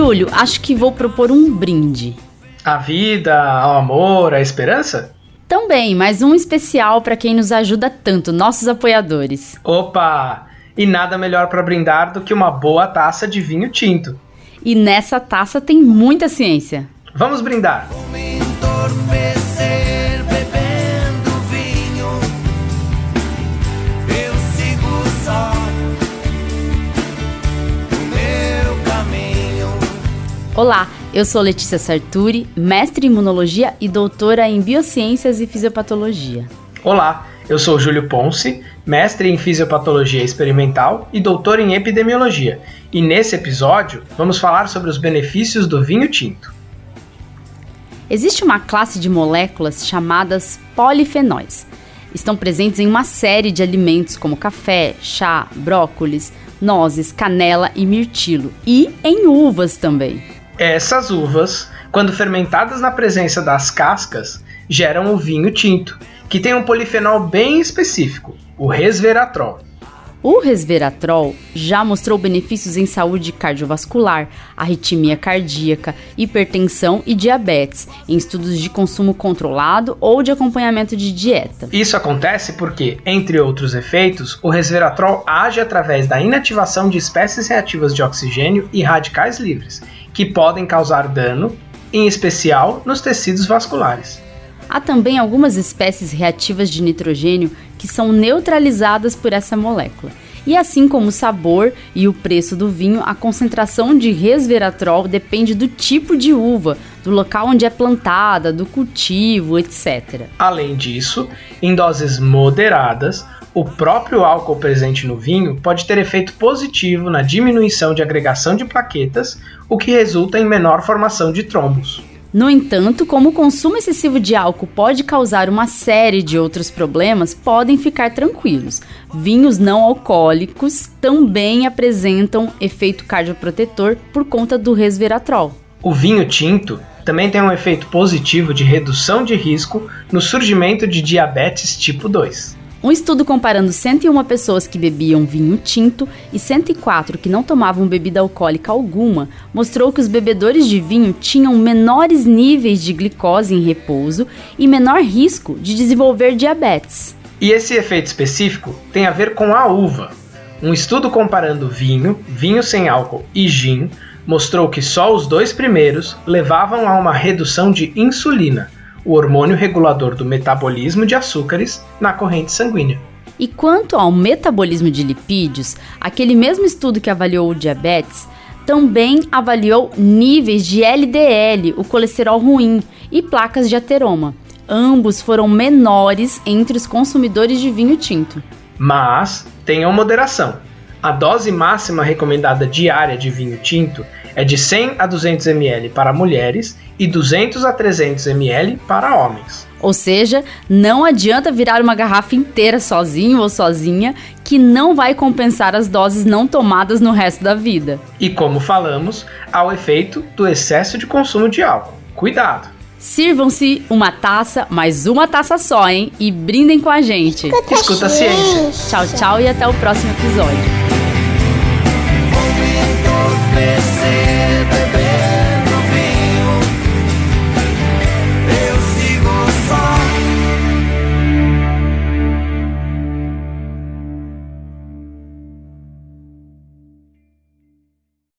Júlio, acho que vou propor um brinde. A vida, ao amor, à esperança? Também, mas um especial para quem nos ajuda tanto, nossos apoiadores. Opa! E nada melhor para brindar do que uma boa taça de vinho tinto. E nessa taça tem muita ciência. Vamos brindar! Olá, eu sou Letícia Sarturi, mestre em imunologia e doutora em biociências e fisiopatologia. Olá, eu sou Júlio Ponce, mestre em fisiopatologia experimental e doutor em epidemiologia. E nesse episódio vamos falar sobre os benefícios do vinho tinto. Existe uma classe de moléculas chamadas polifenóis. Estão presentes em uma série de alimentos como café, chá, brócolis, nozes, canela e mirtilo, e em uvas também. Essas uvas, quando fermentadas na presença das cascas, geram o vinho tinto, que tem um polifenol bem específico, o resveratrol. O resveratrol já mostrou benefícios em saúde cardiovascular, arritmia cardíaca, hipertensão e diabetes, em estudos de consumo controlado ou de acompanhamento de dieta. Isso acontece porque, entre outros efeitos, o resveratrol age através da inativação de espécies reativas de oxigênio e radicais livres, que podem causar dano, em especial nos tecidos vasculares. Há também algumas espécies reativas de nitrogênio que são neutralizadas por essa molécula. E assim como o sabor e o preço do vinho, a concentração de resveratrol depende do tipo de uva, do local onde é plantada, do cultivo, etc. Além disso, em doses moderadas, o próprio álcool presente no vinho pode ter efeito positivo na diminuição de agregação de plaquetas, o que resulta em menor formação de trombos. No entanto, como o consumo excessivo de álcool pode causar uma série de outros problemas, podem ficar tranquilos. Vinhos não alcoólicos também apresentam efeito cardioprotetor por conta do resveratrol. O vinho tinto também tem um efeito positivo de redução de risco no surgimento de diabetes tipo 2. Um estudo comparando 101 pessoas que bebiam vinho tinto e 104 que não tomavam bebida alcoólica alguma mostrou que os bebedores de vinho tinham menores níveis de glicose em repouso e menor risco de desenvolver diabetes. E esse efeito específico tem a ver com a uva. Um estudo comparando vinho, vinho sem álcool e gin mostrou que só os dois primeiros levavam a uma redução de insulina o hormônio regulador do metabolismo de açúcares na corrente sanguínea. E quanto ao metabolismo de lipídios, aquele mesmo estudo que avaliou o diabetes também avaliou níveis de LDL, o colesterol ruim, e placas de ateroma. Ambos foram menores entre os consumidores de vinho tinto. Mas tenham moderação. A dose máxima recomendada diária de vinho tinto é de 100 a 200 ml para mulheres e 200 a 300 ml para homens. Ou seja, não adianta virar uma garrafa inteira sozinho ou sozinha, que não vai compensar as doses não tomadas no resto da vida. E como falamos, há o efeito do excesso de consumo de álcool. Cuidado! Sirvam-se uma taça, mais uma taça só, hein? E brindem com a gente. Escuta, Escuta a ciência. Tchau, tchau e até o próximo episódio.